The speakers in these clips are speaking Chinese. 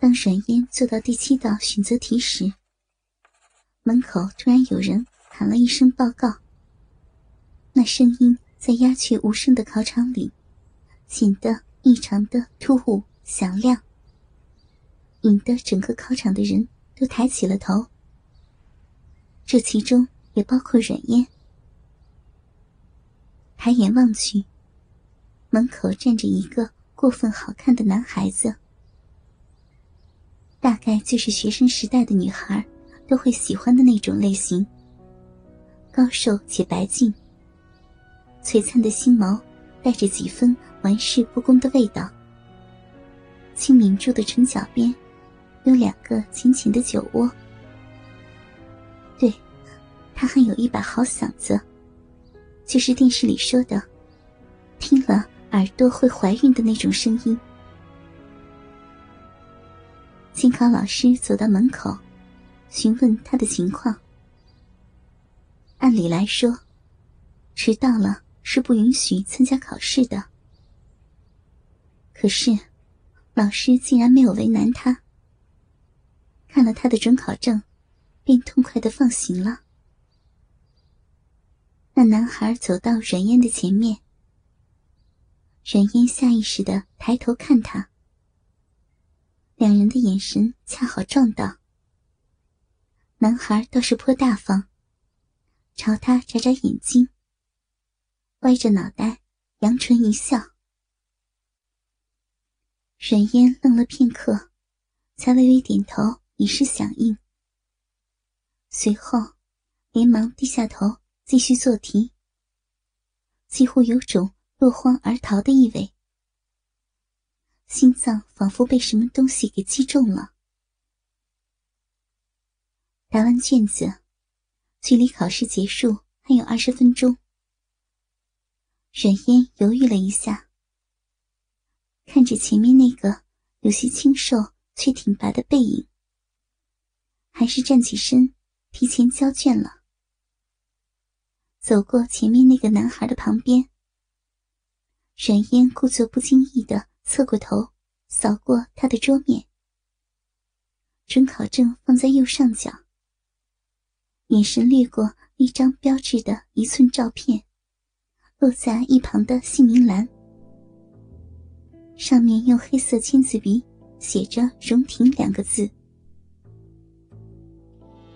当阮烟做到第七道选择题时，门口突然有人喊了一声报告。那声音在鸦雀无声的考场里，显得异常的突兀响亮，引得整个考场的人都抬起了头。这其中也包括阮烟。抬眼望去，门口站着一个过分好看的男孩子，大概就是学生时代的女孩都会喜欢的那种类型，高瘦且白净，璀璨的星眸带着几分玩世不恭的味道。轻抿住的唇角边，有两个浅浅的酒窝。对，他还有一把好嗓子。就是电视里说的，听了耳朵会怀孕的那种声音。监考老师走到门口，询问他的情况。按理来说，迟到了是不允许参加考试的。可是，老师竟然没有为难他，看了他的准考证，便痛快的放行了。那男孩走到阮烟的前面，阮烟下意识的抬头看他，两人的眼神恰好撞到。男孩倒是颇大方，朝他眨眨眼睛，歪着脑袋，扬唇一笑。阮烟愣了片刻，才微微点头以示响应，随后连忙低下头。继续做题，几乎有种落荒而逃的意味，心脏仿佛被什么东西给击中了。答完卷子，距离考试结束还有二十分钟。阮烟犹豫了一下，看着前面那个有些清瘦却挺拔的背影，还是站起身，提前交卷了。走过前面那个男孩的旁边，阮嫣故作不经意的侧过头，扫过他的桌面。准考证放在右上角，眼神掠过一张标志的一寸照片，落在一旁的姓名栏，上面用黑色签字笔写着“荣婷”两个字。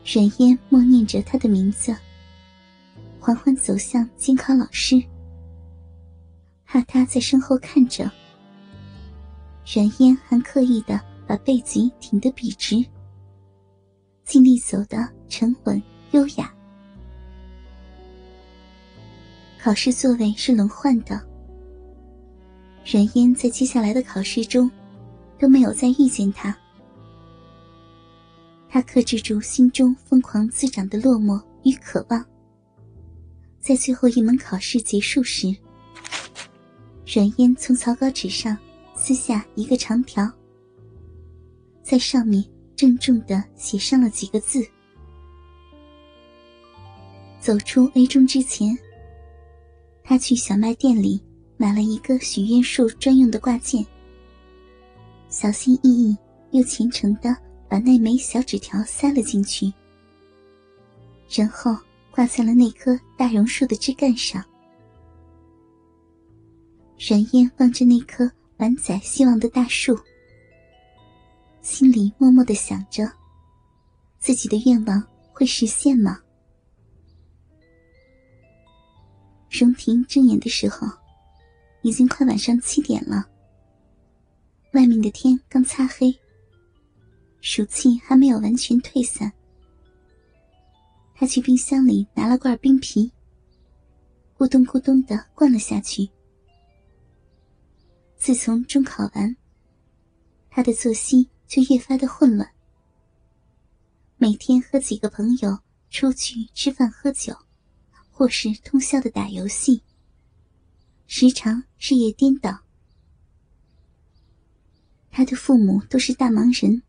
冉嫣默念着他的名字。缓缓走向监考老师，怕他在身后看着。阮烟还刻意的把背脊挺得笔直，尽力走得沉稳优雅。考试座位是轮换的，阮烟在接下来的考试中都没有再遇见他。他克制住心中疯狂滋长的落寞与渴望。在最后一门考试结束时，阮烟从草稿纸上撕下一个长条，在上面郑重的写上了几个字。走出 A 中之前，他去小卖店里买了一个许愿树专用的挂件，小心翼翼又虔诚的把那枚小纸条塞了进去，然后。挂在了那棵大榕树的枝干上。阮烟望着那棵满载希望的大树，心里默默的想着：自己的愿望会实现吗？荣婷睁眼的时候，已经快晚上七点了。外面的天刚擦黑，暑气还没有完全退散。他去冰箱里拿了罐冰啤，咕咚咕咚的灌了下去。自从中考完，他的作息就越发的混乱。每天和几个朋友出去吃饭喝酒，或是通宵的打游戏，时常日夜颠倒。他的父母都是大忙人，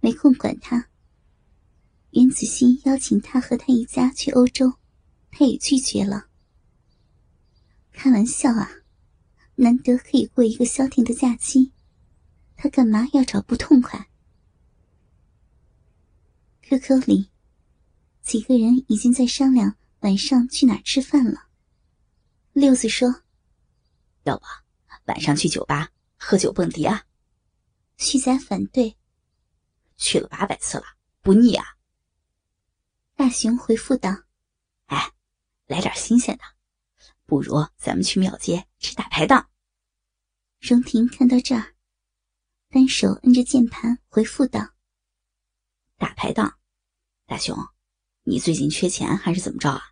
没空管他。袁子欣邀请他和他一家去欧洲，他也拒绝了。开玩笑啊，难得可以过一个消停的假期，他干嘛要找不痛快？QQ 里，几个人已经在商量晚上去哪儿吃饭了。六子说：“要不晚上去酒吧喝酒蹦迪啊？”旭仔反对：“去了八百次了，不腻啊？”大雄回复道：“哎，来点新鲜的，不如咱们去庙街吃大排档。”荣婷看到这儿，单手摁着键盘回复道：“大排档，大雄，你最近缺钱还是怎么着啊？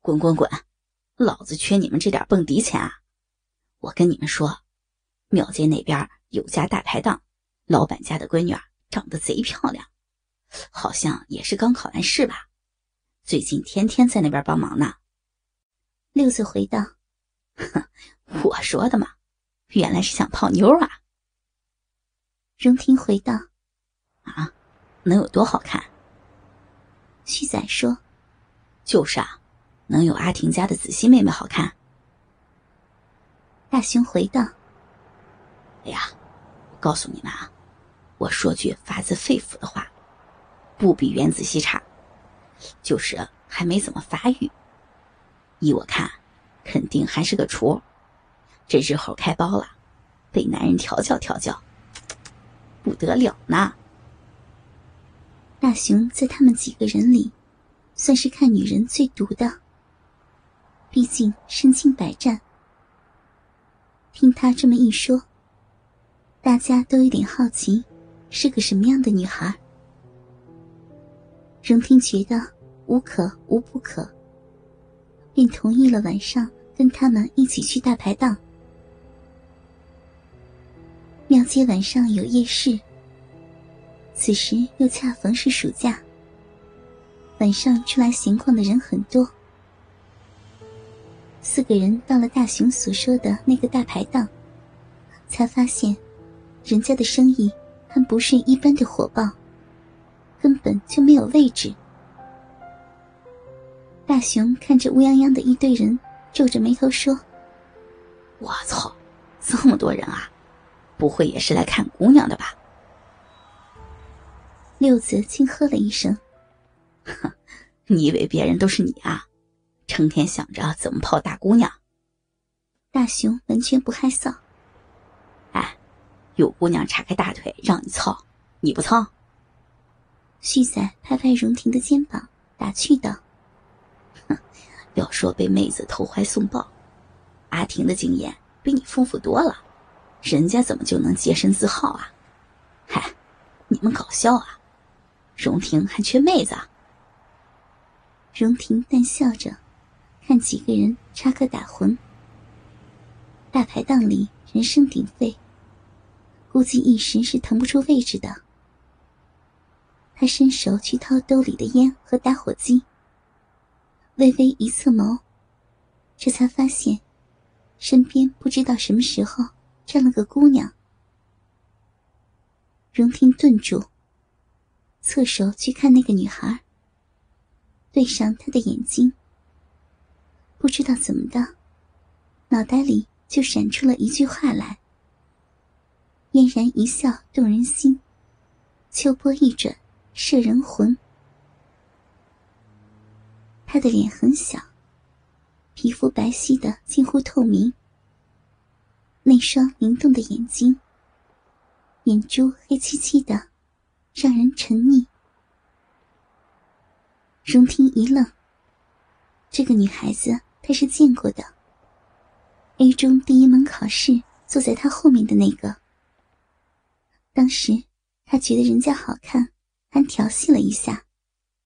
滚滚滚！老子缺你们这点蹦迪钱啊！我跟你们说，庙街那边有家大排档，老板家的闺女长得贼漂亮，好像也是刚考完试吧，最近天天在那边帮忙呢。”六子回道：“哼，我说的嘛。”原来是想泡妞啊！荣婷回道：“啊，能有多好看？”旭仔说：“就是啊，能有阿婷家的子熙妹妹好看。”大雄回道：“哎呀，我告诉你们啊，我说句发自肺腑的话，不比袁子熙差，就是还没怎么发育。依我看，肯定还是个雏。”这日后开包了，被男人调教调教，不得了呢。大雄在他们几个人里，算是看女人最毒的。毕竟身经百战。听他这么一说，大家都有点好奇，是个什么样的女孩。荣听觉得无可无不可，便同意了晚上跟他们一起去大排档。庙街晚上有夜市，此时又恰逢是暑假，晚上出来闲逛的人很多。四个人到了大雄所说的那个大排档，才发现，人家的生意还不是一般的火爆，根本就没有位置。大雄看着乌泱泱的一堆人，皱着眉头说：“我操，这么多人啊！”不会也是来看姑娘的吧？六子轻喝了一声：“哼，你以为别人都是你啊？成天想着怎么泡大姑娘。”大雄完全不害臊：“哎，有姑娘叉开大腿让你操，你不操？”旭仔拍拍荣婷的肩膀，打趣道：“，要说被妹子投怀送抱，阿婷的经验比你丰富多了。”人家怎么就能洁身自好啊？嗨，你们搞笑啊！荣婷还缺妹子？荣婷淡笑着，看几个人插科打诨。大排档里人声鼎沸，估计一时是腾不出位置的。他伸手去掏兜里的烟和打火机，微微一侧眸，这才发现，身边不知道什么时候。站了个姑娘，荣婷顿住，侧手去看那个女孩，对上她的眼睛，不知道怎么的，脑袋里就闪出了一句话来：“嫣然一笑动人心，秋波一转摄人魂。”她的脸很小，皮肤白皙的近乎透明。那双灵动的眼睛，眼珠黑漆漆的，让人沉溺。荣听一愣，这个女孩子他是见过的。A 中第一门考试坐在他后面的那个。当时他觉得人家好看，还调戏了一下。